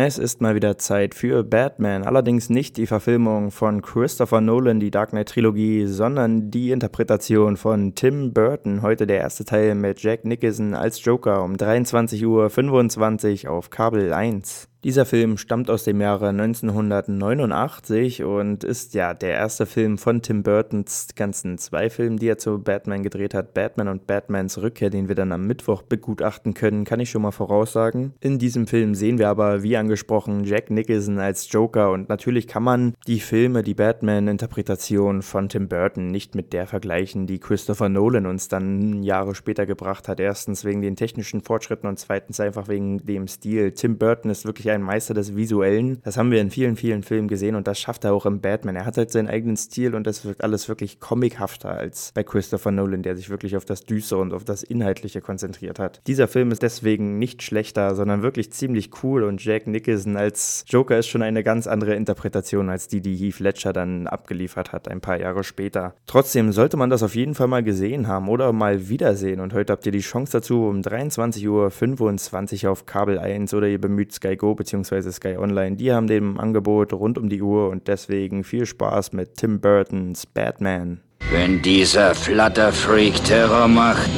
Es ist mal wieder Zeit für Batman, allerdings nicht die Verfilmung von Christopher Nolan, die Dark Knight Trilogie, sondern die Interpretation von Tim Burton. Heute der erste Teil mit Jack Nicholson als Joker um 23.25 Uhr auf Kabel 1. Dieser Film stammt aus dem Jahre 1989 und ist ja der erste Film von Tim Burtons ganzen zwei Filmen, die er zu Batman gedreht hat. Batman und Batmans Rückkehr, den wir dann am Mittwoch begutachten können, kann ich schon mal voraussagen. In diesem Film sehen wir aber, wie angesprochen, Jack Nicholson als Joker und natürlich kann man die Filme, die Batman-Interpretation von Tim Burton nicht mit der vergleichen, die Christopher Nolan uns dann Jahre später gebracht hat. Erstens wegen den technischen Fortschritten und zweitens einfach wegen dem Stil. Tim Burton ist wirklich ein Meister des Visuellen. Das haben wir in vielen, vielen Filmen gesehen und das schafft er auch im Batman. Er hat halt seinen eigenen Stil und das wirkt alles wirklich comichafter als bei Christopher Nolan, der sich wirklich auf das Düstere und auf das Inhaltliche konzentriert hat. Dieser Film ist deswegen nicht schlechter, sondern wirklich ziemlich cool und Jack Nicholson als Joker ist schon eine ganz andere Interpretation als die, die Heath Ledger dann abgeliefert hat, ein paar Jahre später. Trotzdem sollte man das auf jeden Fall mal gesehen haben oder mal wiedersehen und heute habt ihr die Chance dazu um 23.25 Uhr auf Kabel 1 oder ihr bemüht Sky Go bzw. Sky Online. Die haben den Angebot rund um die Uhr und deswegen viel Spaß mit Tim Burtons Batman. Wenn dieser Flutterfreak Terror macht,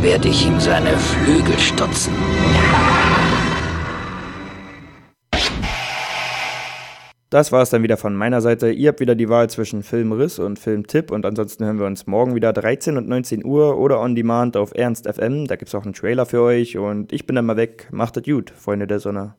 werde ich ihm seine Flügel stutzen. Das war es dann wieder von meiner Seite. Ihr habt wieder die Wahl zwischen Filmriss und Filmtipp und ansonsten hören wir uns morgen wieder 13 und 19 Uhr oder on demand auf Ernst FM. Da gibt es auch einen Trailer für euch und ich bin dann mal weg. Macht es gut, Freunde der Sonne.